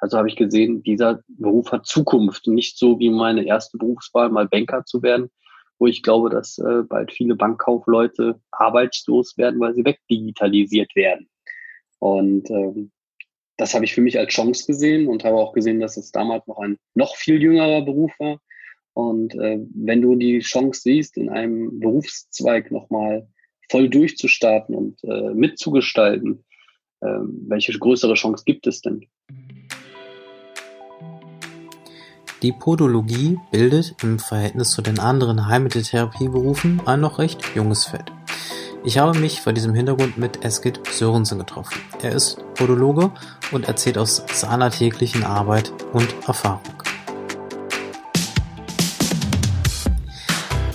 Also habe ich gesehen, dieser Beruf hat Zukunft. Nicht so wie meine erste Berufswahl, mal Banker zu werden, wo ich glaube, dass äh, bald viele Bankkaufleute arbeitslos werden, weil sie wegdigitalisiert werden. Und ähm, das habe ich für mich als Chance gesehen und habe auch gesehen, dass es damals noch ein noch viel jüngerer Beruf war. Und äh, wenn du die Chance siehst, in einem Berufszweig nochmal voll durchzustarten und äh, mitzugestalten, äh, welche größere Chance gibt es denn? Die Podologie bildet im Verhältnis zu den anderen Heilmitteltherapieberufen ein noch recht junges Feld. Ich habe mich vor diesem Hintergrund mit Eskid Sörensen getroffen. Er ist Podologe und erzählt aus seiner täglichen Arbeit und Erfahrung.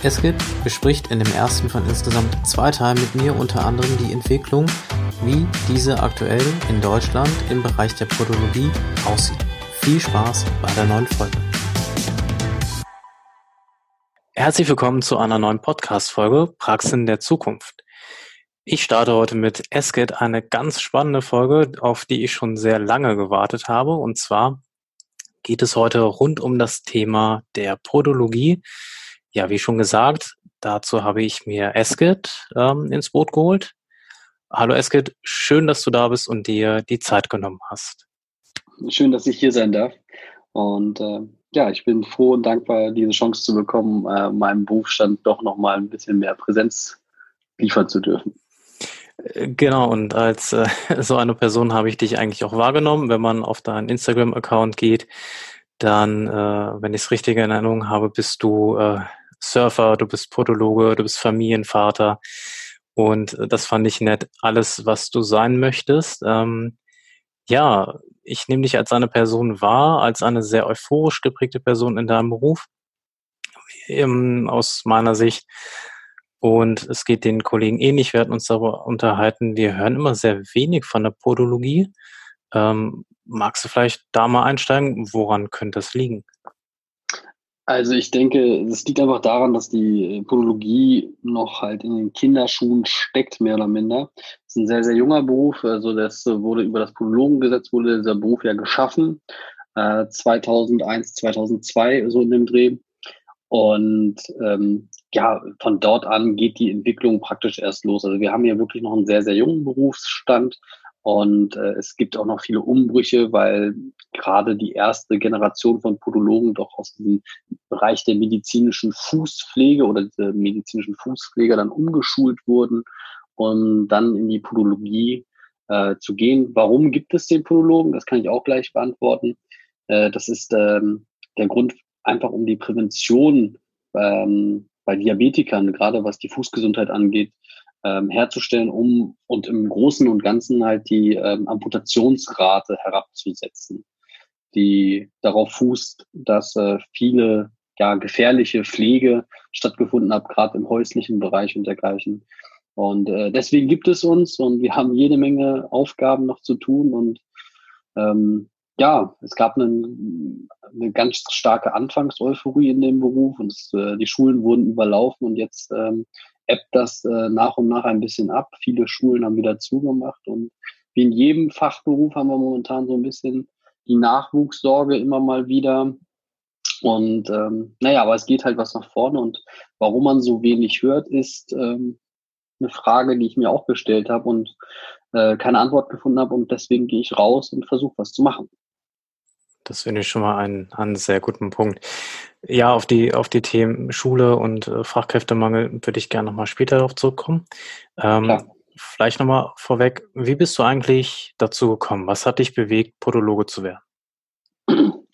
Eskid bespricht in dem ersten von insgesamt zwei Teilen mit mir unter anderem die Entwicklung, wie diese aktuell in Deutschland im Bereich der Podologie aussieht. Viel Spaß bei der neuen Folge. Herzlich willkommen zu einer neuen Podcast-Folge Praxen der Zukunft. Ich starte heute mit Esket eine ganz spannende Folge, auf die ich schon sehr lange gewartet habe. Und zwar geht es heute rund um das Thema der Podologie. Ja, wie schon gesagt, dazu habe ich mir Esket ähm, ins Boot geholt. Hallo Esket, schön, dass du da bist und dir die Zeit genommen hast. Schön, dass ich hier sein darf. Und äh, ja, ich bin froh und dankbar, diese Chance zu bekommen, äh, meinem Berufsstand doch nochmal ein bisschen mehr Präsenz liefern zu dürfen. Genau, und als äh, so eine Person habe ich dich eigentlich auch wahrgenommen. Wenn man auf deinen Instagram-Account geht, dann, äh, wenn ich es richtig in Erinnerung habe, bist du äh, Surfer, du bist Podologe, du bist Familienvater. Und äh, das fand ich nett. Alles, was du sein möchtest. Ähm, ja, ich nehme dich als eine Person wahr, als eine sehr euphorisch geprägte Person in deinem Beruf. Ähm, aus meiner Sicht. Und es geht den Kollegen ähnlich. Wir hatten uns darüber unterhalten. Wir hören immer sehr wenig von der Podologie. Ähm, magst du vielleicht da mal einsteigen? Woran könnte es liegen? Also ich denke, es liegt einfach daran, dass die Podologie noch halt in den Kinderschuhen steckt, mehr oder minder. Es ist ein sehr, sehr junger Beruf. Also das wurde über das Podologengesetz wurde dieser Beruf ja geschaffen. Äh, 2001, 2002, so in dem Dreh. Und ähm, ja, von dort an geht die Entwicklung praktisch erst los. Also wir haben hier wirklich noch einen sehr, sehr jungen Berufsstand und äh, es gibt auch noch viele Umbrüche, weil gerade die erste Generation von Podologen doch aus diesem Bereich der medizinischen Fußpflege oder der medizinischen Fußpflege dann umgeschult wurden und dann in die Podologie äh, zu gehen. Warum gibt es den Podologen? Das kann ich auch gleich beantworten. Äh, das ist ähm, der Grund einfach um die Prävention ähm, bei Diabetikern, gerade was die Fußgesundheit angeht, ähm, herzustellen, um und im Großen und Ganzen halt die ähm, Amputationsrate herabzusetzen, die darauf fußt, dass äh, viele ja, gefährliche Pflege stattgefunden hat, gerade im häuslichen Bereich und dergleichen. Und äh, deswegen gibt es uns und wir haben jede Menge Aufgaben noch zu tun und ähm, ja, es gab einen, eine ganz starke Anfangseuphorie in dem Beruf und es, äh, die Schulen wurden überlaufen und jetzt ähm, ebbt das äh, nach und nach ein bisschen ab. Viele Schulen haben wieder zugemacht und wie in jedem Fachberuf haben wir momentan so ein bisschen die Nachwuchssorge immer mal wieder. Und ähm, naja, aber es geht halt was nach vorne und warum man so wenig hört, ist ähm, eine Frage, die ich mir auch gestellt habe und äh, keine Antwort gefunden habe und deswegen gehe ich raus und versuche was zu machen. Das finde ich schon mal einen, einen sehr guten Punkt. Ja, auf die, auf die Themen Schule und äh, Fachkräftemangel würde ich gerne nochmal später darauf zurückkommen. Ähm, vielleicht nochmal vorweg, wie bist du eigentlich dazu gekommen? Was hat dich bewegt, Podologe zu werden?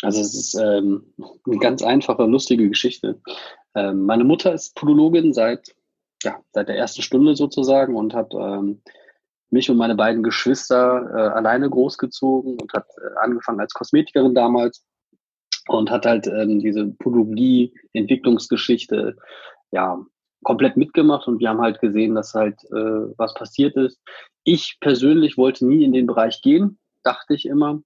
Also es ist ähm, eine ganz einfache, lustige Geschichte. Ähm, meine Mutter ist Podologin seit, ja, seit der ersten Stunde sozusagen und hat ähm, mich und meine beiden Geschwister äh, alleine großgezogen und hat äh, angefangen als Kosmetikerin damals und hat halt ähm, diese Podologie-Entwicklungsgeschichte ja komplett mitgemacht und wir haben halt gesehen, dass halt äh, was passiert ist. Ich persönlich wollte nie in den Bereich gehen, dachte ich immer,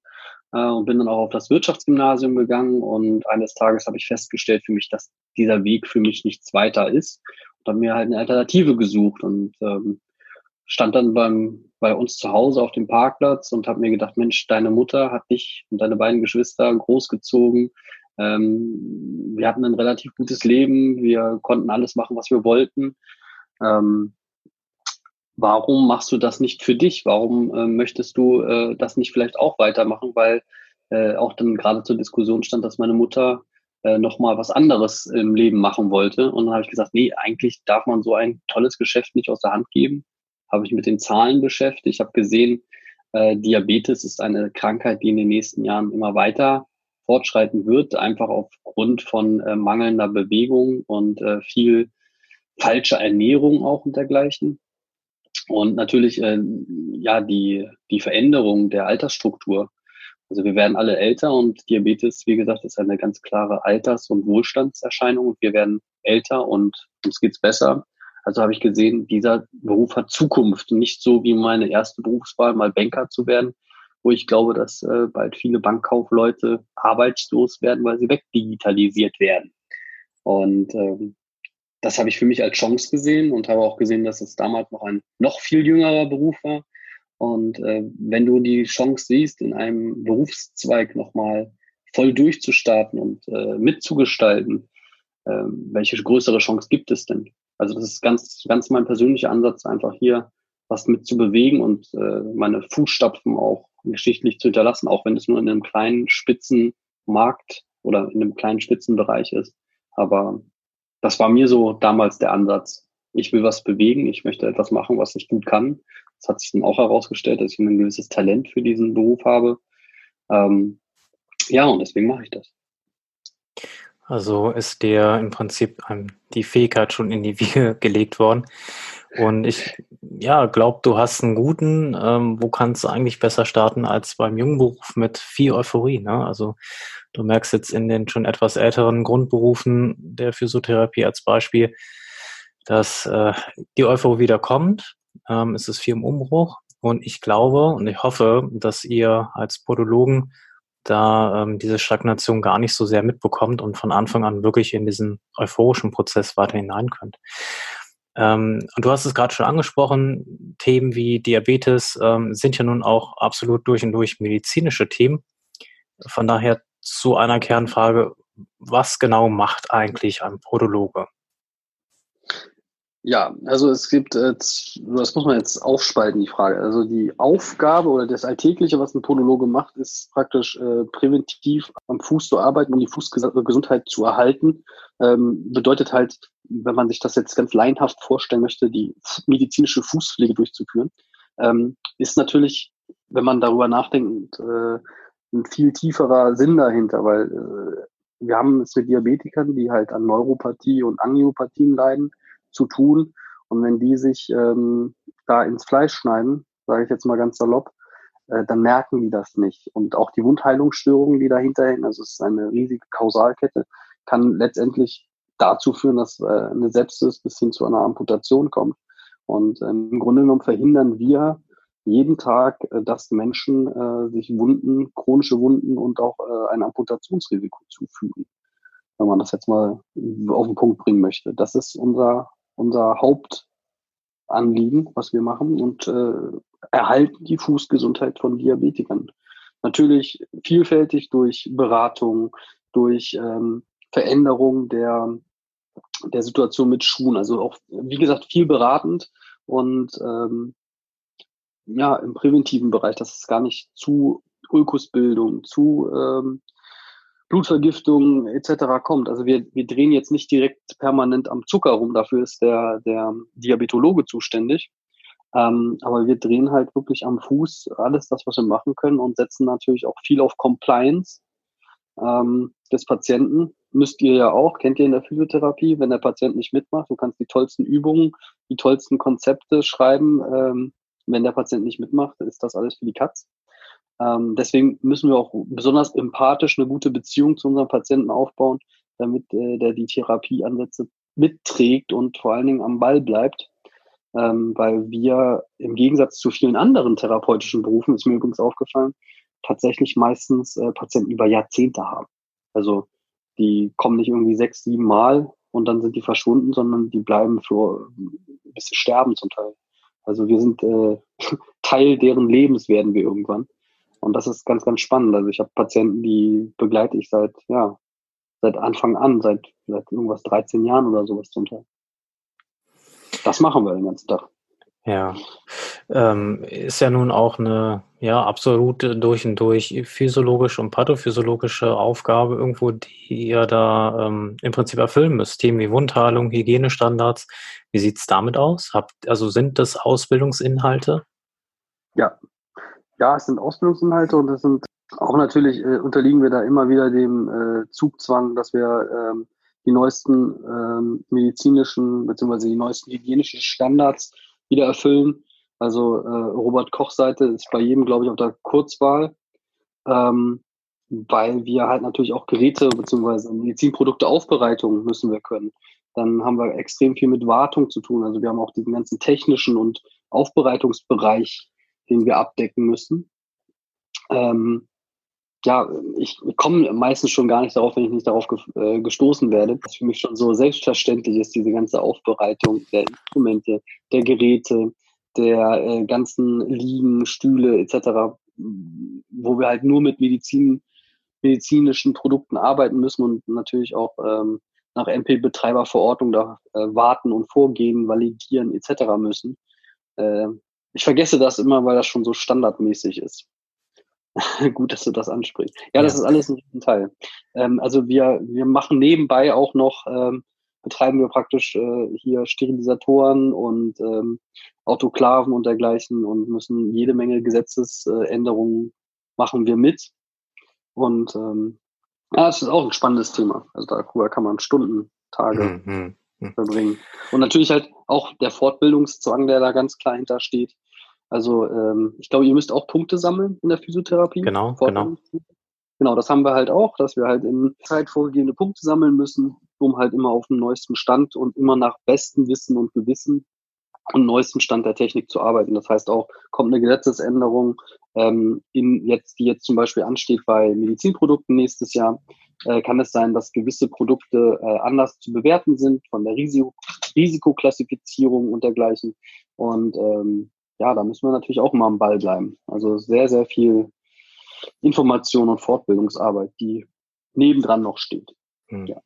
äh, und bin dann auch auf das Wirtschaftsgymnasium gegangen und eines Tages habe ich festgestellt für mich, dass dieser Weg für mich nichts weiter ist und habe mir halt eine Alternative gesucht und ähm, stand dann beim bei uns zu Hause auf dem Parkplatz und habe mir gedacht, Mensch, deine Mutter hat dich und deine beiden Geschwister großgezogen. Ähm, wir hatten ein relativ gutes Leben, wir konnten alles machen, was wir wollten. Ähm, warum machst du das nicht für dich? Warum äh, möchtest du äh, das nicht vielleicht auch weitermachen? Weil äh, auch dann gerade zur Diskussion stand, dass meine Mutter äh, nochmal was anderes im Leben machen wollte. Und dann habe ich gesagt, nee, eigentlich darf man so ein tolles Geschäft nicht aus der Hand geben. Habe ich mit den Zahlen beschäftigt. Ich habe gesehen, äh, Diabetes ist eine Krankheit, die in den nächsten Jahren immer weiter fortschreiten wird, einfach aufgrund von äh, mangelnder Bewegung und äh, viel falscher Ernährung auch und dergleichen. Und natürlich äh, ja die, die Veränderung der Altersstruktur. Also wir werden alle älter und Diabetes, wie gesagt, ist eine ganz klare Alters- und Wohlstandserscheinung. Wir werden älter und uns geht's besser. Also habe ich gesehen, dieser Beruf hat Zukunft. Nicht so wie meine erste Berufswahl, mal Banker zu werden, wo ich glaube, dass äh, bald viele Bankkaufleute arbeitslos werden, weil sie wegdigitalisiert werden. Und ähm, das habe ich für mich als Chance gesehen und habe auch gesehen, dass es damals noch ein noch viel jüngerer Beruf war. Und äh, wenn du die Chance siehst, in einem Berufszweig nochmal voll durchzustarten und äh, mitzugestalten, äh, welche größere Chance gibt es denn? Also das ist ganz, ganz mein persönlicher Ansatz, einfach hier was mit zu bewegen und äh, meine Fußstapfen auch geschichtlich zu hinterlassen, auch wenn es nur in einem kleinen Spitzenmarkt oder in einem kleinen Spitzenbereich ist. Aber das war mir so damals der Ansatz. Ich will was bewegen, ich möchte etwas machen, was ich gut kann. Das hat sich dann auch herausgestellt, dass ich ein gewisses Talent für diesen Beruf habe. Ähm, ja, und deswegen mache ich das. Also ist dir im Prinzip die Fähigkeit schon in die Wiege gelegt worden. Und ich ja, glaube, du hast einen guten, ähm, wo kannst du eigentlich besser starten als beim jungen Beruf mit viel Euphorie. Ne? Also du merkst jetzt in den schon etwas älteren Grundberufen der Physiotherapie als Beispiel, dass äh, die Euphorie wieder kommt. Ähm, es ist viel im Umbruch. Und ich glaube und ich hoffe, dass ihr als Podologen da ähm, diese Stagnation gar nicht so sehr mitbekommt und von Anfang an wirklich in diesen euphorischen Prozess weiter hinein könnt. Ähm, und du hast es gerade schon angesprochen, Themen wie Diabetes ähm, sind ja nun auch absolut durch und durch medizinische Themen. Von daher zu einer Kernfrage, was genau macht eigentlich ein Podologe? Ja, also es gibt, äh, das muss man jetzt aufspalten, die Frage. Also die Aufgabe oder das Alltägliche, was ein Podologe macht, ist praktisch äh, präventiv am Fuß zu arbeiten, um die Fußgesundheit zu erhalten. Ähm, bedeutet halt, wenn man sich das jetzt ganz laienhaft vorstellen möchte, die medizinische Fußpflege durchzuführen, ähm, ist natürlich, wenn man darüber nachdenkt, äh, ein viel tieferer Sinn dahinter, weil äh, wir haben es mit Diabetikern, die halt an Neuropathie und Angiopathien leiden zu tun. Und wenn die sich ähm, da ins Fleisch schneiden, sage ich jetzt mal ganz salopp, äh, dann merken die das nicht. Und auch die Wundheilungsstörungen, die dahinter hängen, also es ist eine riesige Kausalkette, kann letztendlich dazu führen, dass äh, eine Sepsis bis hin zu einer Amputation kommt. Und ähm, im Grunde genommen verhindern wir jeden Tag, äh, dass Menschen äh, sich Wunden, chronische Wunden und auch äh, ein Amputationsrisiko zufügen. Wenn man das jetzt mal auf den Punkt bringen möchte. Das ist unser unser Hauptanliegen, was wir machen und äh, erhalten die Fußgesundheit von Diabetikern. Natürlich vielfältig durch Beratung, durch ähm, Veränderung der, der Situation mit Schuhen. Also auch, wie gesagt, viel beratend und ähm, ja, im präventiven Bereich, dass es gar nicht zu Ulkusbildung, zu ähm, Blutvergiftung etc. kommt. Also wir, wir drehen jetzt nicht direkt permanent am Zucker rum, dafür ist der, der Diabetologe zuständig. Ähm, aber wir drehen halt wirklich am Fuß alles das, was wir machen können und setzen natürlich auch viel auf Compliance ähm, des Patienten. Müsst ihr ja auch, kennt ihr in der Physiotherapie, wenn der Patient nicht mitmacht, du kannst die tollsten Übungen, die tollsten Konzepte schreiben. Ähm, wenn der Patient nicht mitmacht, ist das alles für die Katz. Ähm, deswegen müssen wir auch besonders empathisch eine gute Beziehung zu unseren Patienten aufbauen, damit äh, der die Therapieansätze mitträgt und vor allen Dingen am Ball bleibt. Ähm, weil wir im Gegensatz zu vielen anderen therapeutischen Berufen, ist mir übrigens aufgefallen, tatsächlich meistens äh, Patienten über Jahrzehnte haben. Also die kommen nicht irgendwie sechs, sieben Mal und dann sind die verschwunden, sondern die bleiben für bis sie sterben zum Teil. Also wir sind äh, Teil deren Lebens werden wir irgendwann. Und das ist ganz, ganz spannend. Also ich habe Patienten, die begleite ich seit, ja, seit Anfang an, seit, seit irgendwas 13 Jahren oder sowas zum Teil. Das machen wir den ganzen Tag. Ja, ähm, ist ja nun auch eine ja absolut durch und durch physiologische und pathophysiologische Aufgabe irgendwo, die ihr da ähm, im Prinzip erfüllen müsst. Themen wie Wundheilung, Hygienestandards. Wie sieht's damit aus? Habt, also sind das Ausbildungsinhalte? Ja, ja, es sind Ausbildungsinhalte und es sind auch natürlich äh, unterliegen wir da immer wieder dem äh, Zugzwang, dass wir ähm, die neuesten ähm, medizinischen bzw. die neuesten hygienischen Standards wieder erfüllen. Also äh, Robert Koch Seite ist bei jedem, glaube ich, auf der Kurzwahl, ähm, weil wir halt natürlich auch Geräte bzw. Medizinprodukte Aufbereitung müssen wir können. Dann haben wir extrem viel mit Wartung zu tun. Also wir haben auch diesen ganzen technischen und Aufbereitungsbereich, den wir abdecken müssen. Ähm, ja, ich komme meistens schon gar nicht darauf, wenn ich nicht darauf ge äh, gestoßen werde. Das für mich schon so selbstverständlich ist, diese ganze Aufbereitung der Instrumente, der Geräte, der äh, ganzen Liegen, Stühle etc., wo wir halt nur mit Medizin, medizinischen Produkten arbeiten müssen und natürlich auch ähm, nach MP-Betreiberverordnung da äh, warten und vorgehen, validieren etc. müssen. Äh, ich vergesse das immer, weil das schon so standardmäßig ist. Gut, dass du das ansprichst. Ja, ja, das ist alles ein Teil. Ähm, also wir, wir machen nebenbei auch noch, ähm, betreiben wir praktisch äh, hier Sterilisatoren und ähm, Autoklaven und dergleichen und müssen jede Menge Gesetzesänderungen machen wir mit. Und ähm, ja, das ist auch ein spannendes Thema. Also darüber kann man Stunden, Tage mhm. mhm. verbringen. Und natürlich halt auch der Fortbildungszwang, der da ganz klar hintersteht. Also ähm, ich glaube, ihr müsst auch Punkte sammeln in der Physiotherapie. Genau, genau. Genau, das haben wir halt auch, dass wir halt in Zeit vorgegebene Punkte sammeln müssen, um halt immer auf dem neuesten Stand und immer nach bestem Wissen und Gewissen und neuesten Stand der Technik zu arbeiten. Das heißt auch, kommt eine Gesetzesänderung, ähm, in jetzt, die jetzt zum Beispiel ansteht bei Medizinprodukten nächstes Jahr, äh, kann es sein, dass gewisse Produkte äh, anders zu bewerten sind von der Risiko Risikoklassifizierung und dergleichen. Und ähm, ja, da müssen wir natürlich auch mal am Ball bleiben. Also sehr, sehr viel Information und Fortbildungsarbeit, die nebendran noch steht. Hm. Ja.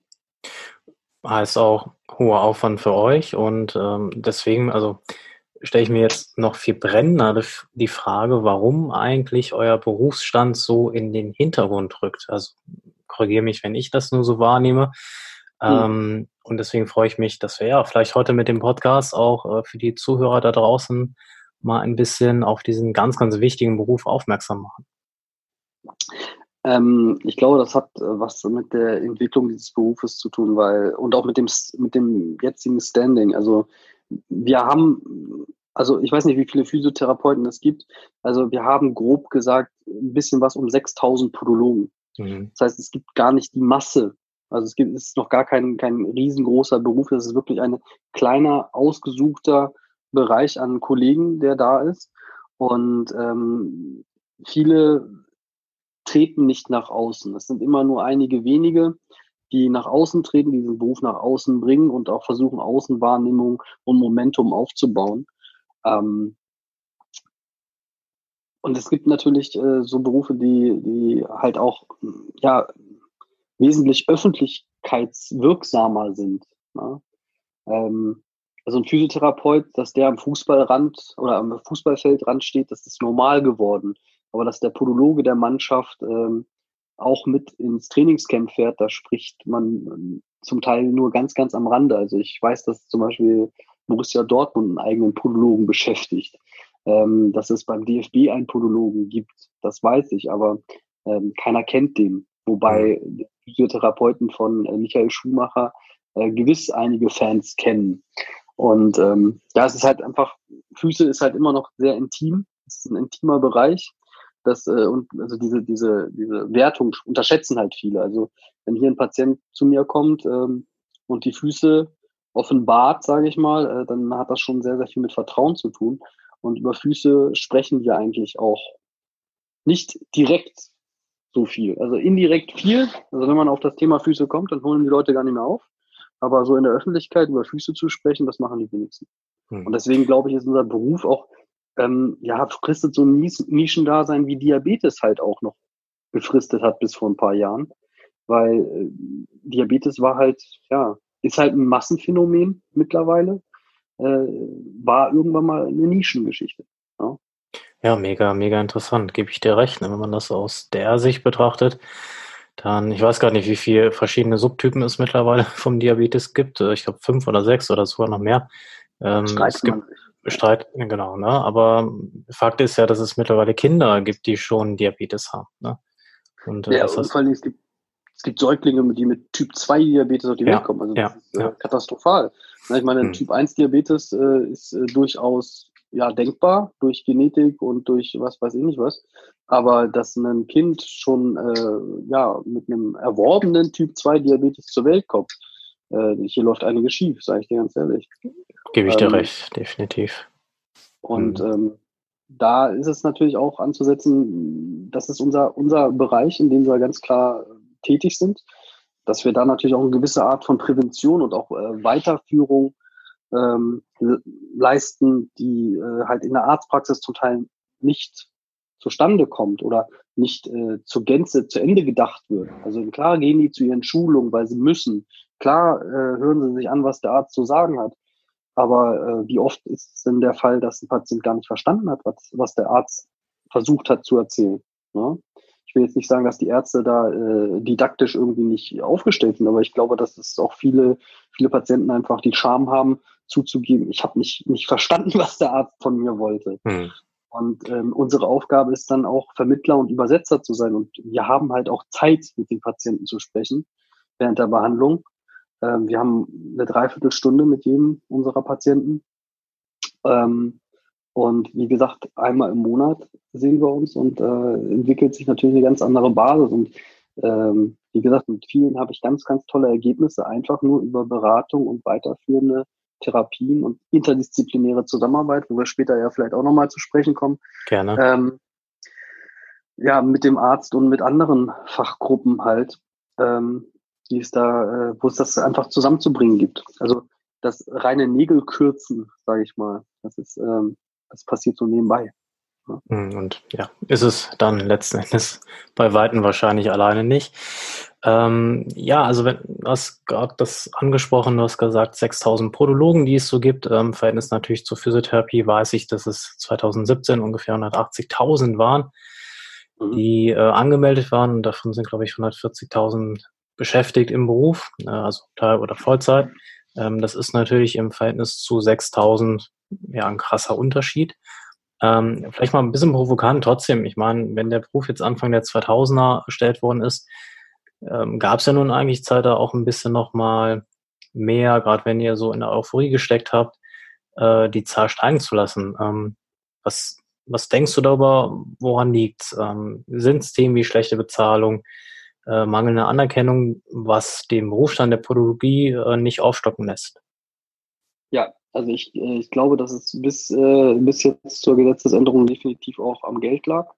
Heißt auch hoher Aufwand für euch und ähm, deswegen, also stelle ich mir jetzt noch viel brennender die Frage, warum eigentlich euer Berufsstand so in den Hintergrund rückt. Also korrigiere mich, wenn ich das nur so wahrnehme. Hm. Ähm, und deswegen freue ich mich, dass wir ja vielleicht heute mit dem Podcast auch äh, für die Zuhörer da draußen mal ein bisschen auf diesen ganz, ganz wichtigen Beruf aufmerksam machen? Ähm, ich glaube, das hat äh, was mit der Entwicklung dieses Berufes zu tun, weil und auch mit dem mit dem jetzigen Standing. Also wir haben, also ich weiß nicht, wie viele Physiotherapeuten es gibt. Also wir haben grob gesagt ein bisschen was um 6000 Podologen. Mhm. Das heißt, es gibt gar nicht die Masse. Also es gibt, es ist noch gar kein, kein riesengroßer Beruf. Das ist wirklich ein kleiner, ausgesuchter Bereich an Kollegen, der da ist. Und ähm, viele treten nicht nach außen. Es sind immer nur einige wenige, die nach außen treten, diesen Beruf nach außen bringen und auch versuchen, Außenwahrnehmung und Momentum aufzubauen. Ähm, und es gibt natürlich äh, so Berufe, die, die halt auch ja, wesentlich öffentlichkeitswirksamer sind. Ne? Ähm, also ein Physiotherapeut, dass der am Fußballrand oder am Fußballfeldrand steht, das ist normal geworden. Aber dass der Podologe der Mannschaft ähm, auch mit ins Trainingscamp fährt, da spricht man ähm, zum Teil nur ganz, ganz am Rande. Also ich weiß, dass zum Beispiel Borussia Dortmund einen eigenen Podologen beschäftigt. Ähm, dass es beim DFB einen Podologen gibt, das weiß ich, aber ähm, keiner kennt den. Wobei. Physiotherapeuten von äh, Michael Schumacher äh, gewiss einige Fans kennen. Und ähm, ja, es ist halt einfach, Füße ist halt immer noch sehr intim. Es ist ein intimer Bereich. Das, äh, und also diese, diese, diese Wertung unterschätzen halt viele. Also wenn hier ein Patient zu mir kommt ähm, und die Füße offenbart, sage ich mal, äh, dann hat das schon sehr, sehr viel mit Vertrauen zu tun. Und über Füße sprechen wir eigentlich auch nicht direkt so viel. Also indirekt viel. Also wenn man auf das Thema Füße kommt, dann holen die Leute gar nicht mehr auf. Aber so in der Öffentlichkeit über Füße zu sprechen, das machen die wenigsten. Hm. Und deswegen glaube ich, ist unser Beruf auch, ähm, ja, fristet so ein Nischendasein wie Diabetes halt auch noch befristet hat bis vor ein paar Jahren. Weil äh, Diabetes war halt, ja, ist halt ein Massenphänomen mittlerweile, äh, war irgendwann mal eine Nischengeschichte. Ja. ja, mega, mega interessant, gebe ich dir recht. Ne? Wenn man das aus der Sicht betrachtet, dann, ich weiß gar nicht, wie viele verschiedene Subtypen es mittlerweile vom Diabetes gibt. Äh, ich glaube fünf oder sechs oder sogar noch mehr. Ähm, es gibt Streit, genau, ne? Aber Fakt ist ja, dass es mittlerweile Kinder gibt, die schon Diabetes haben. Ne? Und, äh, ja, und vor allem, es gibt, es gibt Säuglinge, die mit Typ 2 Diabetes auf die ja, Welt kommen. Also das ja, ist äh, ja. katastrophal. Ich meine, hm. Typ 1 Diabetes äh, ist äh, durchaus ja, denkbar durch Genetik und durch was weiß ich nicht was. Aber dass ein Kind schon äh, ja, mit einem erworbenen Typ 2 Diabetes zur Welt kommt, äh, hier läuft einiges schief, sage ich dir ganz ehrlich. Gebe ich dir ähm, recht, definitiv. Und mhm. ähm, da ist es natürlich auch anzusetzen, das ist unser, unser Bereich, in dem wir ganz klar tätig sind, dass wir da natürlich auch eine gewisse Art von Prävention und auch äh, Weiterführung ähm, leisten, die äh, halt in der Arztpraxis zum Teil nicht zustande kommt oder nicht äh, zur Gänze zu Ende gedacht wird. Also klar gehen die zu ihren Schulungen, weil sie müssen. Klar äh, hören sie sich an, was der Arzt zu sagen hat. Aber äh, wie oft ist es denn der Fall, dass ein Patient gar nicht verstanden hat, was, was der Arzt versucht hat zu erzählen? Ne? Ich will jetzt nicht sagen, dass die Ärzte da äh, didaktisch irgendwie nicht aufgestellt sind, aber ich glaube, dass es auch viele, viele Patienten einfach die Scham haben, zuzugeben, ich habe nicht, nicht verstanden, was der Arzt von mir wollte. Hm. Und ähm, unsere Aufgabe ist dann auch Vermittler und Übersetzer zu sein. Und wir haben halt auch Zeit, mit den Patienten zu sprechen während der Behandlung. Ähm, wir haben eine Dreiviertelstunde mit jedem unserer Patienten. Ähm, und wie gesagt, einmal im Monat sehen wir uns und äh, entwickelt sich natürlich eine ganz andere Basis. Und ähm, wie gesagt, mit vielen habe ich ganz, ganz tolle Ergebnisse, einfach nur über Beratung und weiterführende Therapien und interdisziplinäre Zusammenarbeit, wo wir später ja vielleicht auch nochmal zu sprechen kommen. Gerne. Ähm, ja, mit dem Arzt und mit anderen Fachgruppen halt, ähm, die es da, äh, wo es das einfach zusammenzubringen gibt. Also das reine Nägelkürzen, sage ich mal, das ist, ähm, das passiert so nebenbei. Hm, und ja, ist es dann letzten Endes bei Weitem wahrscheinlich alleine nicht. Ähm, ja, also wenn du hast gerade das angesprochen, du hast gesagt 6000 Podologen, die es so gibt. Ähm, Verhältnis natürlich zur Physiotherapie weiß ich, dass es 2017 ungefähr 180.000 waren, mhm. die äh, angemeldet waren. Und davon sind, glaube ich, 140.000 beschäftigt im Beruf, äh, also Teil- oder Vollzeit. Ähm, das ist natürlich im Verhältnis zu 6000 ja ein krasser Unterschied. Ähm, vielleicht mal ein bisschen provokant trotzdem. Ich meine, wenn der Beruf jetzt Anfang der 2000er erstellt worden ist, ähm, gab es ja nun eigentlich Zeit, da auch ein bisschen nochmal mehr, gerade wenn ihr so in der Euphorie gesteckt habt, äh, die Zahl steigen zu lassen. Ähm, was, was denkst du darüber, woran liegt ähm, Sind es Themen wie schlechte Bezahlung, äh, mangelnde Anerkennung, was den Berufsstand der Podologie äh, nicht aufstocken lässt? Ja, also ich, äh, ich glaube, dass es bis, äh, bis jetzt zur Gesetzesänderung definitiv auch am Geld lag,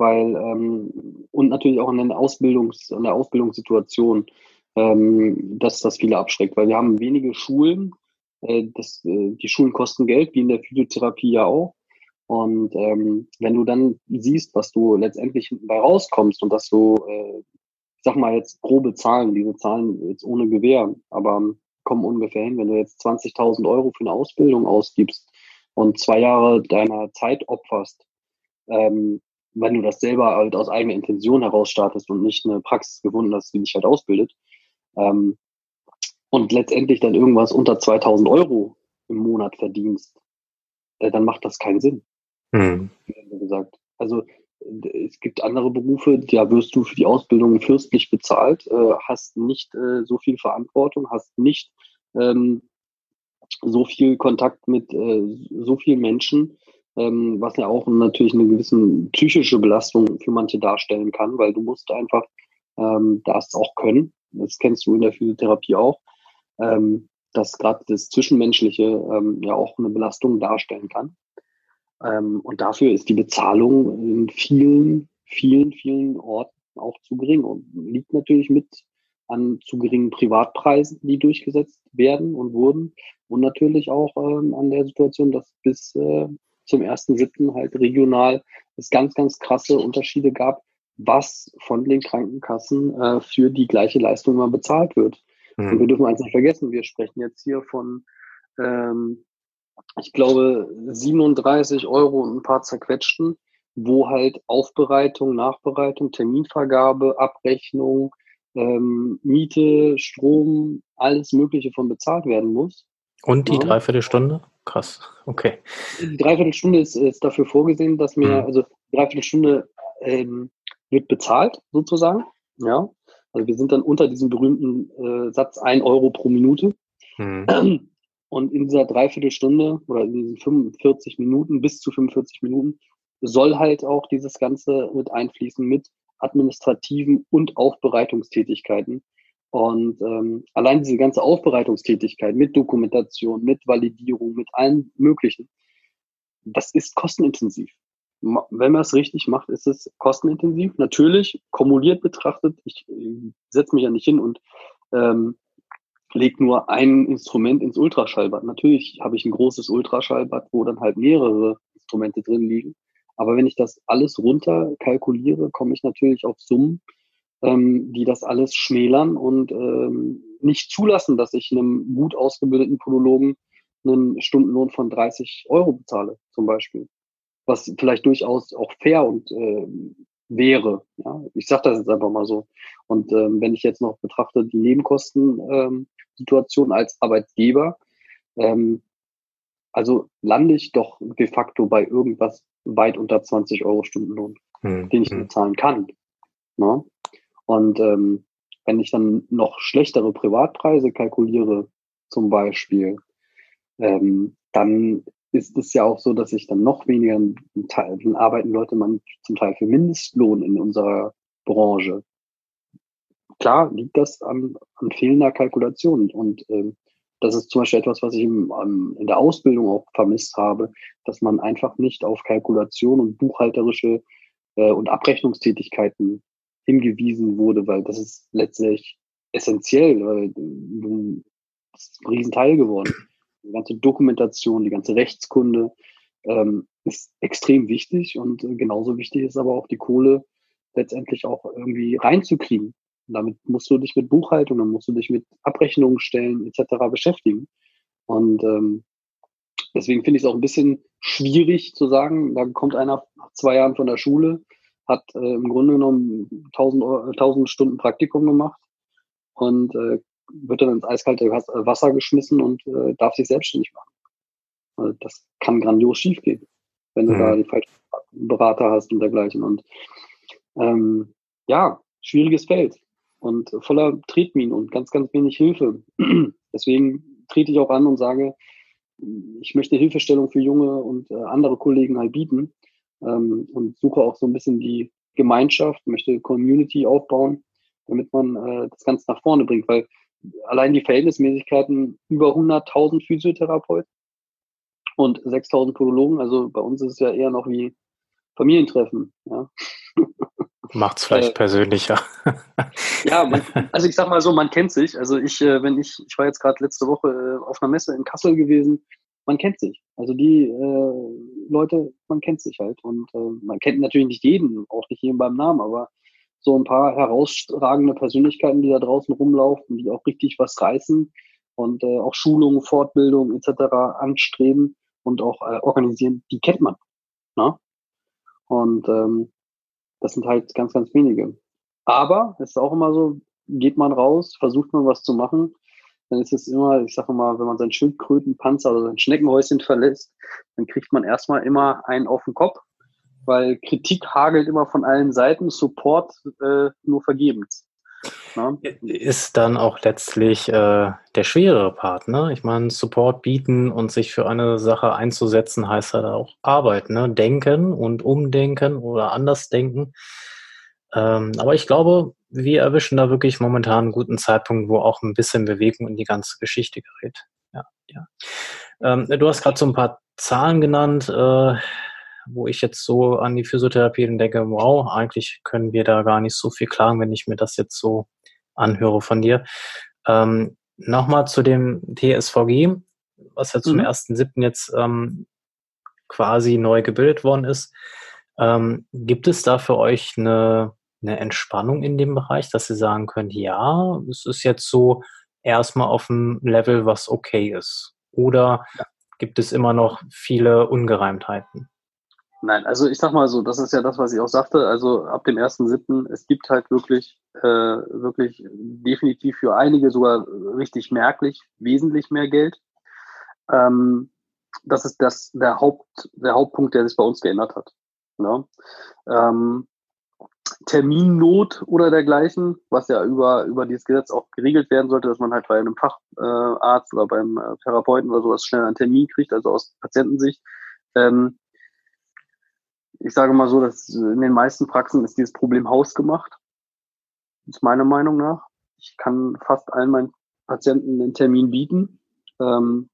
weil ähm, und natürlich auch an der Ausbildungs, an der Ausbildungssituation, ähm, dass das viele abschreckt, weil wir haben wenige Schulen, äh, das, äh, die Schulen kosten Geld, wie in der Physiotherapie ja auch. Und ähm, wenn du dann siehst, was du letztendlich bei rauskommst und dass du, äh, ich sag mal jetzt grobe Zahlen, diese Zahlen jetzt ohne Gewähr, aber kommen ungefähr hin. Wenn du jetzt 20.000 Euro für eine Ausbildung ausgibst und zwei Jahre deiner Zeit opferst, ähm, wenn du das selber halt aus eigener Intention heraus startest und nicht eine Praxis gefunden hast, die dich halt ausbildet, ähm, und letztendlich dann irgendwas unter 2000 Euro im Monat verdienst, äh, dann macht das keinen Sinn. Hm. Wie gesagt. Also es gibt andere Berufe, da wirst du für die Ausbildung fürstlich bezahlt, äh, hast nicht äh, so viel Verantwortung, hast nicht ähm, so viel Kontakt mit äh, so vielen Menschen, ähm, was ja auch natürlich eine gewisse psychische Belastung für manche darstellen kann, weil du musst einfach ähm, das auch können. Das kennst du in der Physiotherapie auch, ähm, dass gerade das Zwischenmenschliche ähm, ja auch eine Belastung darstellen kann. Ähm, und dafür ist die Bezahlung in vielen, vielen, vielen Orten auch zu gering und liegt natürlich mit an zu geringen Privatpreisen, die durchgesetzt werden und wurden. Und natürlich auch ähm, an der Situation, dass bis äh, zum 1.7. halt regional es ganz, ganz krasse Unterschiede gab, was von den Krankenkassen äh, für die gleiche Leistung mal bezahlt wird. Mhm. Und wir dürfen eins nicht vergessen, wir sprechen jetzt hier von, ähm, ich glaube, 37 Euro und ein paar zerquetschten, wo halt Aufbereitung, Nachbereitung, Terminvergabe, Abrechnung, ähm, Miete, Strom, alles Mögliche von bezahlt werden muss. Und die ja. Dreiviertelstunde? Krass, okay. Die Dreiviertelstunde ist, ist dafür vorgesehen, dass mir, mhm. also Dreiviertelstunde ähm, wird bezahlt, sozusagen. Ja. Also wir sind dann unter diesem berühmten äh, Satz 1 Euro pro Minute. Mhm. Und in dieser Dreiviertelstunde oder in diesen 45 Minuten, bis zu 45 Minuten, soll halt auch dieses Ganze mit einfließen mit administrativen und Aufbereitungstätigkeiten. Und ähm, allein diese ganze Aufbereitungstätigkeit mit Dokumentation, mit Validierung, mit allem Möglichen, das ist kostenintensiv. Wenn man es richtig macht, ist es kostenintensiv. Natürlich, kumuliert betrachtet, ich äh, setze mich ja nicht hin und ähm, lege nur ein Instrument ins Ultraschallbad. Natürlich habe ich ein großes Ultraschallbad, wo dann halt mehrere Instrumente drin liegen. Aber wenn ich das alles runter kalkuliere, komme ich natürlich auf Summen, ähm, die das alles schmälern und ähm, nicht zulassen, dass ich einem gut ausgebildeten Podologen einen Stundenlohn von 30 Euro bezahle, zum Beispiel. Was vielleicht durchaus auch fair und äh, wäre. Ja? Ich sage das jetzt einfach mal so. Und ähm, wenn ich jetzt noch betrachte die Nebenkostensituation ähm, als Arbeitgeber, ähm, also lande ich doch de facto bei irgendwas weit unter 20 Euro Stundenlohn, hm. den ich hm. bezahlen kann. Ne? Und ähm, wenn ich dann noch schlechtere Privatpreise kalkuliere, zum Beispiel, ähm, dann ist es ja auch so, dass ich dann noch weniger, dann arbeiten Leute man zum Teil für Mindestlohn in unserer Branche. Klar liegt das an, an fehlender Kalkulation und ähm, das ist zum Beispiel etwas, was ich im, um, in der Ausbildung auch vermisst habe, dass man einfach nicht auf Kalkulation und buchhalterische äh, und Abrechnungstätigkeiten hingewiesen wurde, weil das ist letztlich essentiell, weil das ist ein Riesenteil geworden. Die ganze Dokumentation, die ganze Rechtskunde ähm, ist extrem wichtig und genauso wichtig ist aber auch die Kohle letztendlich auch irgendwie reinzukriegen. Und damit musst du dich mit Buchhaltung, dann musst du dich mit Abrechnungen stellen etc. beschäftigen. Und ähm, deswegen finde ich es auch ein bisschen schwierig zu sagen, da kommt einer nach zwei Jahren von der Schule, hat äh, im Grunde genommen 1000, 1000 Stunden Praktikum gemacht und äh, wird dann ins eiskalte Wasser geschmissen und äh, darf sich selbstständig machen. Also das kann grandios schiefgehen, wenn du mhm. da die falschen Berater hast und dergleichen. Und ähm, ja, schwieriges Feld und voller Tretminen und ganz, ganz wenig Hilfe. Deswegen trete ich auch an und sage, ich möchte Hilfestellung für junge und äh, andere Kollegen halt bieten ähm, und suche auch so ein bisschen die Gemeinschaft, möchte Community aufbauen, damit man äh, das Ganze nach vorne bringt, weil allein die Verhältnismäßigkeiten über 100.000 Physiotherapeuten und 6.000 Podologen, also bei uns ist es ja eher noch wie Familientreffen. Ja. Macht es vielleicht äh, persönlicher. ja, man, also ich sag mal so, man kennt sich. Also ich, äh, wenn ich, ich war jetzt gerade letzte Woche äh, auf einer Messe in Kassel gewesen, man kennt sich. Also die äh, Leute, man kennt sich halt. Und äh, man kennt natürlich nicht jeden, auch nicht jeden beim Namen, aber so ein paar herausragende Persönlichkeiten, die da draußen rumlaufen, die auch richtig was reißen und äh, auch Schulungen, Fortbildung etc. anstreben und auch äh, organisieren, die kennt man. Ne? Und ähm, das sind halt ganz, ganz wenige. Aber es ist auch immer so, geht man raus, versucht man was zu machen, dann ist es immer, ich sage mal, wenn man sein Schildkrötenpanzer oder sein Schneckenhäuschen verlässt, dann kriegt man erstmal immer einen auf den Kopf, weil Kritik hagelt immer von allen Seiten, Support äh, nur vergebens. Ja. Ist dann auch letztlich äh, der schwerere Part, ne? Ich meine, Support bieten und sich für eine Sache einzusetzen, heißt halt auch Arbeit, ne? Denken und umdenken oder anders denken. Ähm, aber ich glaube, wir erwischen da wirklich momentan einen guten Zeitpunkt, wo auch ein bisschen Bewegung in die ganze Geschichte gerät. Ja, ja. Ähm, du hast gerade so ein paar Zahlen genannt. Äh, wo ich jetzt so an die Physiotherapie denke, wow, eigentlich können wir da gar nicht so viel klagen, wenn ich mir das jetzt so anhöre von dir. Ähm, Nochmal zu dem TSVG, was ja zum mhm. 1.7. jetzt ähm, quasi neu gebildet worden ist. Ähm, gibt es da für euch eine, eine Entspannung in dem Bereich, dass ihr sagen könnt, ja, es ist jetzt so erstmal auf einem Level, was okay ist? Oder gibt es immer noch viele Ungereimtheiten? Nein, also ich sag mal so, das ist ja das, was ich auch sagte. Also ab dem 1.7. es gibt halt wirklich, äh, wirklich definitiv für einige sogar richtig merklich wesentlich mehr Geld. Ähm, das ist das der Haupt, der Hauptpunkt, der sich bei uns geändert hat. Ja? Ähm, Terminnot oder dergleichen, was ja über, über dieses Gesetz auch geregelt werden sollte, dass man halt bei einem Facharzt äh, oder beim äh, Therapeuten oder sowas schnell einen Termin kriegt, also aus Patientensicht. Ähm, ich sage mal so, dass in den meisten Praxen ist dieses Problem hausgemacht. Das ist meiner Meinung nach. Ich kann fast allen meinen Patienten einen Termin bieten, ähm,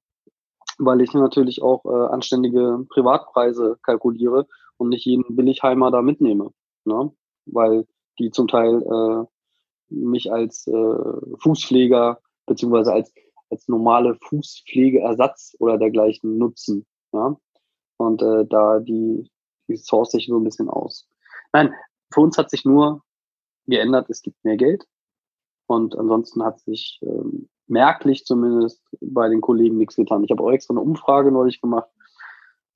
weil ich natürlich auch äh, anständige Privatpreise kalkuliere und nicht jeden Billigheimer da mitnehme. Ne? Weil die zum Teil äh, mich als äh, Fußpfleger beziehungsweise als, als normale Fußpflegeersatz oder dergleichen nutzen. Ja? Und äh, da die die source sich so ein bisschen aus. Nein, für uns hat sich nur geändert, es gibt mehr Geld. Und ansonsten hat sich ähm, merklich zumindest bei den Kollegen nichts getan. Ich habe auch extra eine Umfrage neulich gemacht.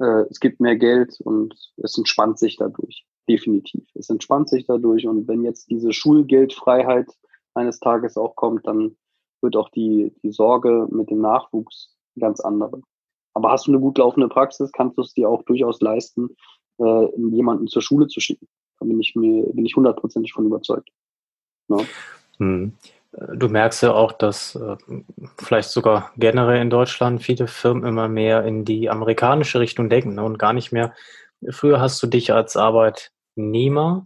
Äh, es gibt mehr Geld und es entspannt sich dadurch. Definitiv. Es entspannt sich dadurch. Und wenn jetzt diese Schulgeldfreiheit eines Tages auch kommt, dann wird auch die, die Sorge mit dem Nachwuchs ganz andere. Aber hast du eine gut laufende Praxis, kannst du es dir auch durchaus leisten, äh, jemanden zur Schule zu schicken. Da bin ich mir, bin ich hundertprozentig von überzeugt. Ja. Hm. Du merkst ja auch, dass äh, vielleicht sogar generell in Deutschland viele Firmen immer mehr in die amerikanische Richtung denken ne, und gar nicht mehr. Früher hast du dich als Arbeitnehmer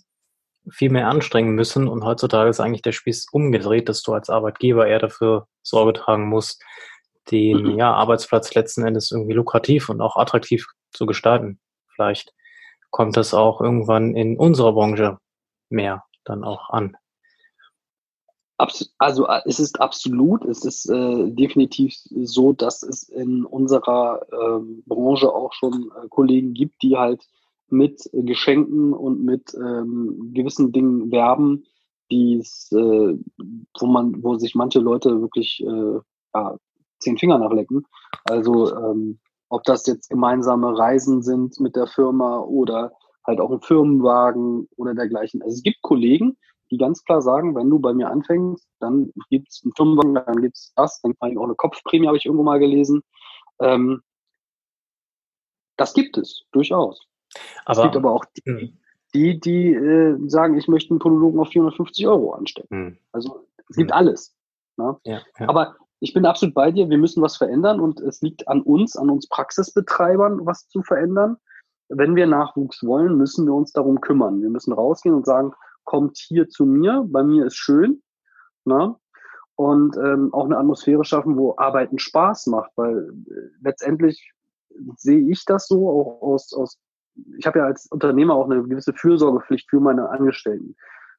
viel mehr anstrengen müssen und heutzutage ist eigentlich der Spieß umgedreht, dass du als Arbeitgeber eher dafür Sorge tragen musst, den mhm. ja, Arbeitsplatz letzten Endes irgendwie lukrativ und auch attraktiv zu gestalten. Vielleicht kommt das auch irgendwann in unserer Branche mehr dann auch an. Also äh, es ist absolut, es ist äh, definitiv so, dass es in unserer ähm, Branche auch schon äh, Kollegen gibt, die halt mit Geschenken und mit ähm, gewissen Dingen werben, die äh, wo man, wo sich manche Leute wirklich äh, ja, zehn Finger nachlecken. Also ähm, ob das jetzt gemeinsame Reisen sind mit der Firma oder halt auch ein Firmenwagen oder dergleichen. Also es gibt Kollegen, die ganz klar sagen, wenn du bei mir anfängst, dann gibt es einen Firmenwagen, dann gibt es das, dann kann ich auch eine Kopfprämie, habe ich irgendwo mal gelesen. Ähm, das gibt es, durchaus. Aber, es gibt aber auch die, hm. die, die äh, sagen, ich möchte einen Podologen auf 450 Euro anstellen. Hm. Also es gibt hm. alles. Ne? Ja, ja. Aber ich bin absolut bei dir, wir müssen was verändern und es liegt an uns, an uns Praxisbetreibern, was zu verändern. Wenn wir Nachwuchs wollen, müssen wir uns darum kümmern. Wir müssen rausgehen und sagen, kommt hier zu mir, bei mir ist schön. Ne? Und ähm, auch eine Atmosphäre schaffen, wo Arbeiten Spaß macht, weil äh, letztendlich sehe ich das so auch aus, aus ich habe ja als Unternehmer auch eine gewisse Fürsorgepflicht für meine Angestellten.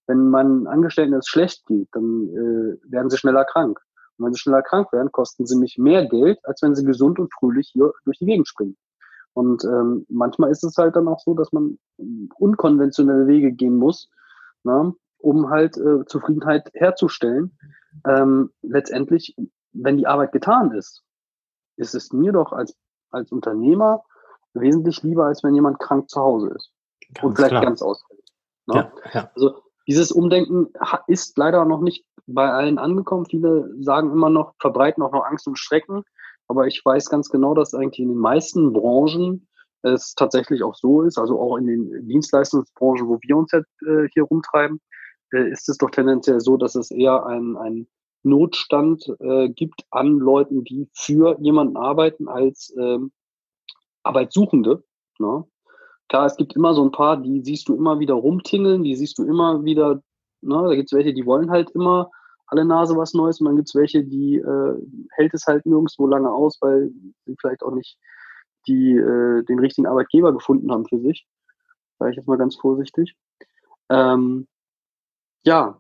Wenn meinen Angestellten es schlecht geht, dann äh, werden sie schneller krank. Und wenn sie schneller krank werden, kosten sie mich mehr Geld, als wenn sie gesund und fröhlich hier durch die Gegend springen. Und ähm, manchmal ist es halt dann auch so, dass man unkonventionelle Wege gehen muss, ne, um halt äh, Zufriedenheit herzustellen. Ähm, letztendlich, wenn die Arbeit getan ist, ist es mir doch als, als Unternehmer wesentlich lieber, als wenn jemand krank zu Hause ist. Ganz und vielleicht klar. ganz ausfällt. Ne? Ja, ja. Also dieses Umdenken ist leider noch nicht bei allen angekommen. Viele sagen immer noch, verbreiten auch noch Angst und Schrecken. Aber ich weiß ganz genau, dass eigentlich in den meisten Branchen es tatsächlich auch so ist, also auch in den Dienstleistungsbranchen, wo wir uns jetzt äh, hier rumtreiben, äh, ist es doch tendenziell so, dass es eher ein, ein Notstand äh, gibt an Leuten, die für jemanden arbeiten als ähm, Arbeitssuchende. Ne? Klar, es gibt immer so ein paar, die siehst du immer wieder rumtingeln, die siehst du immer wieder, ne? da gibt es welche, die wollen halt immer alle Nase was Neues und dann gibt es welche, die äh, hält es halt nirgendwo lange aus, weil sie vielleicht auch nicht die äh, den richtigen Arbeitgeber gefunden haben für sich. Sage ich jetzt mal ganz vorsichtig. Ähm, ja,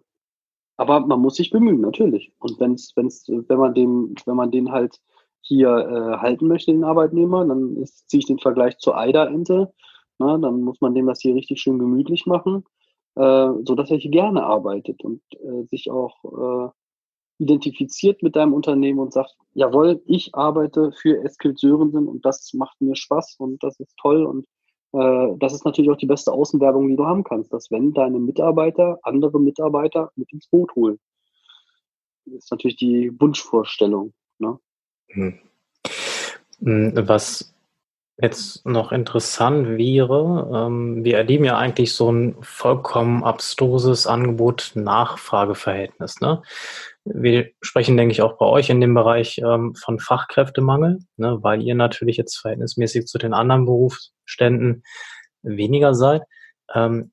aber man muss sich bemühen, natürlich. Und wenn's, wenn's, wenn man dem, wenn man den halt hier äh, halten möchte, den Arbeitnehmer, dann ziehe ich den Vergleich zur Eiderente. Na, dann muss man dem das hier richtig schön gemütlich machen, äh, so er hier gerne arbeitet und äh, sich auch äh, identifiziert mit deinem Unternehmen und sagt, jawohl, ich arbeite für Eskil Sörensen und das macht mir Spaß und das ist toll und äh, das ist natürlich auch die beste Außenwerbung, die du haben kannst, dass wenn deine Mitarbeiter andere Mitarbeiter mit ins Boot holen. Das ist natürlich die Wunschvorstellung. Ne? Hm. hm was jetzt noch interessant wäre, ähm, wir erleben ja eigentlich so ein vollkommen abstruses Angebot-Nachfrageverhältnis. Ne? Wir sprechen, denke ich, auch bei euch in dem Bereich ähm, von Fachkräftemangel, ne, weil ihr natürlich jetzt verhältnismäßig zu den anderen Berufsständen weniger seid. Ähm,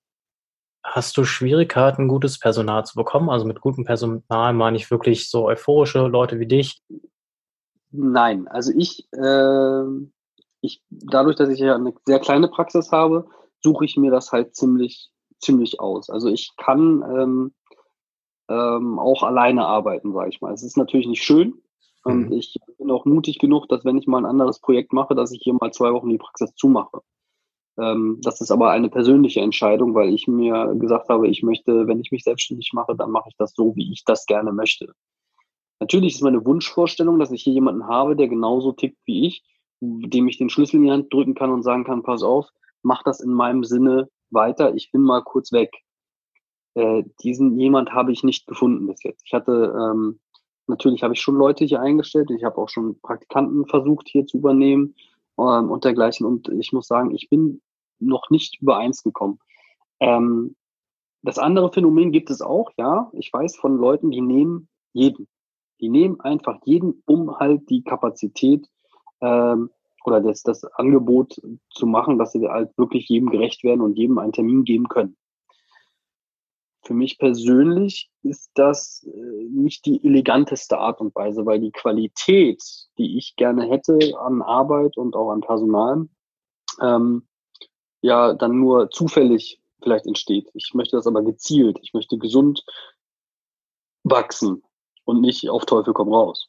hast du Schwierigkeiten, gutes Personal zu bekommen? Also mit gutem Personal meine ich wirklich so euphorische Leute wie dich? Nein, also ich, äh, ich dadurch, dass ich ja eine sehr kleine Praxis habe, suche ich mir das halt ziemlich, ziemlich aus. Also ich kann ähm, ähm, auch alleine arbeiten, sage ich mal. Es ist natürlich nicht schön. Und mhm. ich bin auch mutig genug, dass wenn ich mal ein anderes Projekt mache, dass ich hier mal zwei Wochen die Praxis zumache. Ähm, das ist aber eine persönliche Entscheidung, weil ich mir gesagt habe, ich möchte, wenn ich mich selbstständig mache, dann mache ich das so, wie ich das gerne möchte. Natürlich ist meine Wunschvorstellung, dass ich hier jemanden habe, der genauso tickt wie ich, dem ich den Schlüssel in die Hand drücken kann und sagen kann, pass auf, mach das in meinem Sinne weiter, ich bin mal kurz weg. Äh, diesen jemand habe ich nicht gefunden bis jetzt. Ich hatte, ähm, natürlich habe ich schon Leute hier eingestellt, ich habe auch schon Praktikanten versucht hier zu übernehmen ähm, und dergleichen. Und ich muss sagen, ich bin noch nicht übereins gekommen. Ähm, das andere Phänomen gibt es auch, ja. Ich weiß von Leuten, die nehmen jeden. Die nehmen einfach jeden, um halt die Kapazität ähm, oder das, das Angebot zu machen, dass sie halt wirklich jedem gerecht werden und jedem einen Termin geben können. Für mich persönlich ist das äh, nicht die eleganteste Art und Weise, weil die Qualität, die ich gerne hätte an Arbeit und auch an Personal, ähm, ja dann nur zufällig vielleicht entsteht. Ich möchte das aber gezielt. Ich möchte gesund wachsen und nicht auf Teufel komm raus.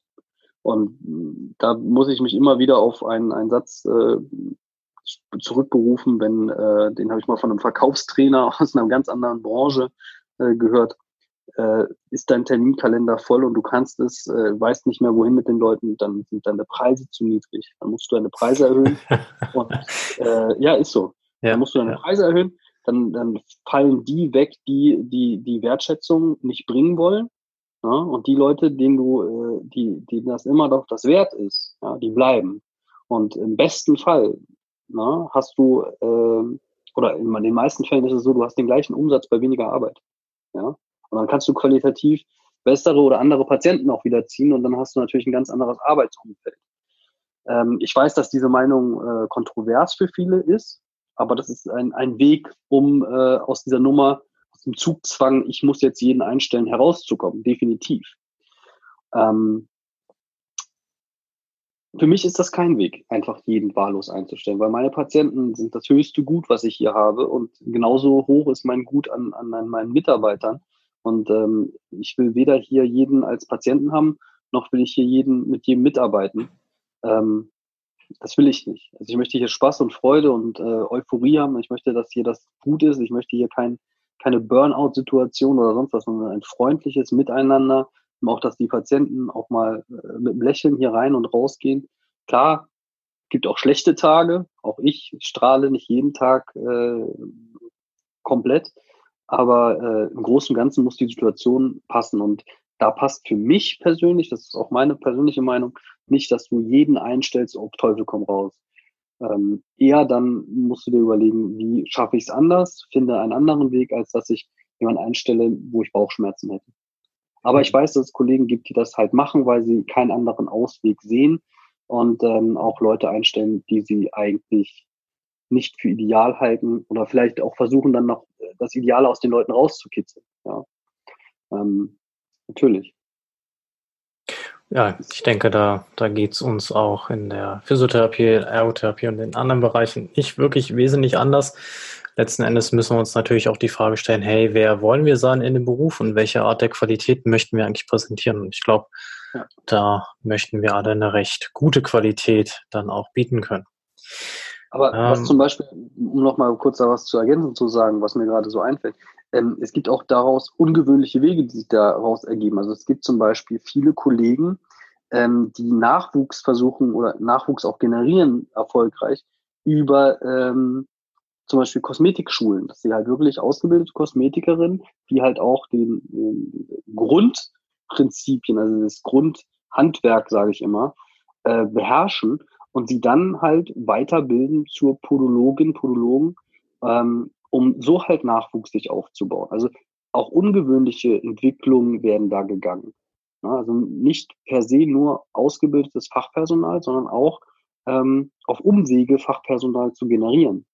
Und da muss ich mich immer wieder auf einen, einen Satz äh, zurückberufen, wenn, äh, den habe ich mal von einem Verkaufstrainer aus einer ganz anderen Branche äh, gehört, äh, ist dein Terminkalender voll und du kannst es, äh, weißt nicht mehr wohin mit den Leuten, dann sind deine Preise zu niedrig. Dann musst du deine Preise erhöhen. und, äh, ja, ist so. Ja, dann musst du deine. Preise erhöhen. Dann, dann fallen die weg, die, die die Wertschätzung nicht bringen wollen. Ja? Und die Leute, denen du, äh, die, die das immer doch das wert ist, ja, die bleiben. Und im besten Fall na, hast du, äh, oder in den meisten Fällen ist es so, du hast den gleichen Umsatz bei weniger Arbeit. Ja? Und dann kannst du qualitativ bessere oder andere Patienten auch wieder ziehen und dann hast du natürlich ein ganz anderes Arbeitsumfeld. Ähm, ich weiß, dass diese Meinung äh, kontrovers für viele ist, aber das ist ein, ein Weg, um äh, aus dieser Nummer, dem Zugzwang, ich muss jetzt jeden einstellen, herauszukommen, definitiv. Ähm, für mich ist das kein Weg, einfach jeden wahllos einzustellen, weil meine Patienten sind das höchste Gut, was ich hier habe und genauso hoch ist mein Gut an, an, an meinen Mitarbeitern. Und ähm, ich will weder hier jeden als Patienten haben, noch will ich hier jeden mit jedem mitarbeiten. Ähm, das will ich nicht. Also ich möchte hier Spaß und Freude und äh, Euphorie haben. Ich möchte, dass hier das gut ist. Ich möchte hier kein, keine Burnout-Situation oder sonst was, sondern ein freundliches Miteinander, auch, dass die Patienten auch mal äh, mit einem Lächeln hier rein und rausgehen. Klar, gibt auch schlechte Tage. Auch ich strahle nicht jeden Tag äh, komplett. Aber äh, im Großen und Ganzen muss die Situation passen. Und da passt für mich persönlich, das ist auch meine persönliche Meinung, nicht, dass du jeden einstellst, ob Teufel komm raus. Ähm, eher dann musst du dir überlegen, wie schaffe ich es anders, finde einen anderen Weg, als dass ich jemanden einstelle, wo ich Bauchschmerzen hätte. Aber ich weiß, dass es Kollegen gibt, die das halt machen, weil sie keinen anderen Ausweg sehen und ähm, auch Leute einstellen, die sie eigentlich nicht für ideal halten oder vielleicht auch versuchen dann noch äh, das Ideale aus den Leuten rauszukitzeln. Ja. Ähm, natürlich. Ja, ich denke, da, da geht es uns auch in der Physiotherapie, Ergotherapie und in anderen Bereichen nicht wirklich wesentlich anders. letzten Endes müssen wir uns natürlich auch die Frage stellen, hey, wer wollen wir sein in dem Beruf und welche Art der Qualität möchten wir eigentlich präsentieren? Und ich glaube, ja. da möchten wir alle eine recht gute Qualität dann auch bieten können. Aber ähm, was zum Beispiel, um nochmal kurz da was zu ergänzen zu sagen, was mir gerade so einfällt, ähm, es gibt auch daraus ungewöhnliche Wege, die sich daraus ergeben. Also es gibt zum Beispiel viele Kollegen, ähm, die Nachwuchs versuchen oder Nachwuchs auch generieren erfolgreich über ähm, zum Beispiel Kosmetikschulen, dass sie halt wirklich ausgebildete Kosmetikerinnen, die halt auch den, den Grundprinzipien, also das Grundhandwerk, sage ich immer, äh, beherrschen und sie dann halt weiterbilden zur Podologin, Podologen, ähm, um so halt Nachwuchs sich aufzubauen. Also auch ungewöhnliche Entwicklungen werden da gegangen. Also nicht per se nur ausgebildetes Fachpersonal, sondern auch ähm, auf Umwege Fachpersonal zu generieren.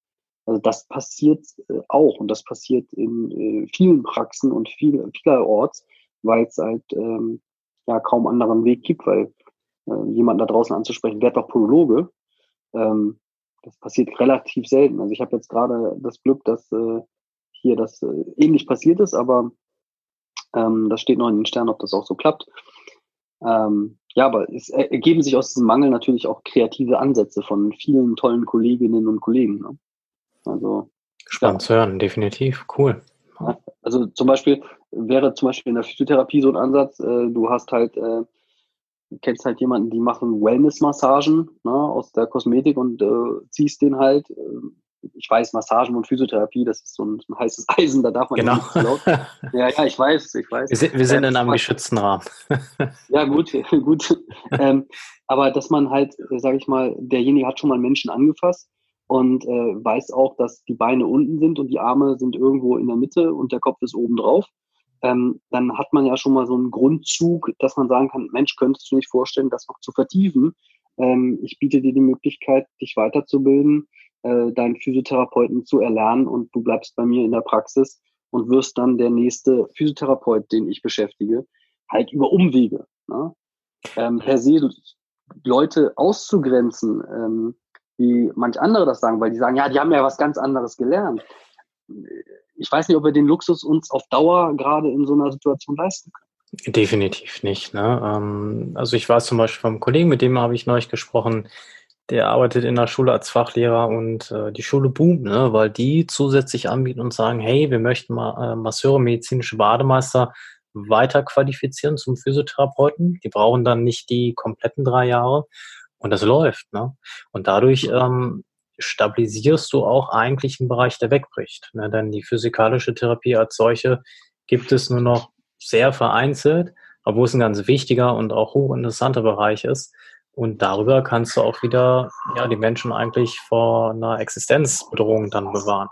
Also das passiert äh, auch und das passiert in äh, vielen Praxen und viel, vielerorts, weil es halt ähm, ja kaum anderen Weg gibt, weil äh, jemanden da draußen anzusprechen, wer doch Podologe, ähm, das passiert relativ selten. Also ich habe jetzt gerade das Glück, dass äh, hier das äh, ähnlich passiert ist, aber ähm, das steht noch in den Sternen, ob das auch so klappt. Ähm, ja, aber es ergeben sich aus diesem Mangel natürlich auch kreative Ansätze von vielen tollen Kolleginnen und Kollegen. Ne? Also spannend ja. zu hören, definitiv, cool. Also zum Beispiel wäre zum Beispiel in der Physiotherapie so ein Ansatz, äh, du hast halt äh, kennst halt jemanden, die machen Wellness-Massagen ne, aus der Kosmetik und äh, ziehst den halt. Äh, ich weiß, Massagen und Physiotherapie, das ist so ein, ein heißes Eisen, da darf man genau. nicht laut. Ja, ja, ich weiß, ich weiß. Wir sind, wir sind in einem geschützten Rahmen. ja, gut, gut. ähm, aber dass man halt, sage ich mal, derjenige hat schon mal Menschen angefasst und äh, weiß auch, dass die Beine unten sind und die Arme sind irgendwo in der Mitte und der Kopf ist oben drauf ähm, dann hat man ja schon mal so einen Grundzug, dass man sagen kann, Mensch, könntest du nicht vorstellen, das noch zu vertiefen? Ähm, ich biete dir die Möglichkeit, dich weiterzubilden, äh, deinen Physiotherapeuten zu erlernen und du bleibst bei mir in der Praxis und wirst dann der nächste Physiotherapeut, den ich beschäftige, halt über Umwege. Ne? Ähm, per se Leute auszugrenzen, ähm, wie manch andere das sagen, weil die sagen, ja, die haben ja was ganz anderes gelernt ich weiß nicht, ob wir den Luxus uns auf Dauer gerade in so einer Situation leisten können. Definitiv nicht. Ne? Ähm, also ich weiß zum Beispiel vom Kollegen, mit dem habe ich neulich gesprochen, der arbeitet in der Schule als Fachlehrer und äh, die Schule boomt, ne? weil die zusätzlich anbieten und sagen, hey, wir möchten mal äh, Masseure, medizinische Bademeister weiter qualifizieren zum Physiotherapeuten. Die brauchen dann nicht die kompletten drei Jahre und das läuft. Ne? Und dadurch ähm, stabilisierst du auch eigentlich einen Bereich, der wegbricht. Ne? Denn die physikalische Therapie als solche gibt es nur noch sehr vereinzelt, obwohl es ein ganz wichtiger und auch hochinteressanter Bereich ist. Und darüber kannst du auch wieder ja, die Menschen eigentlich vor einer Existenzbedrohung dann bewahren.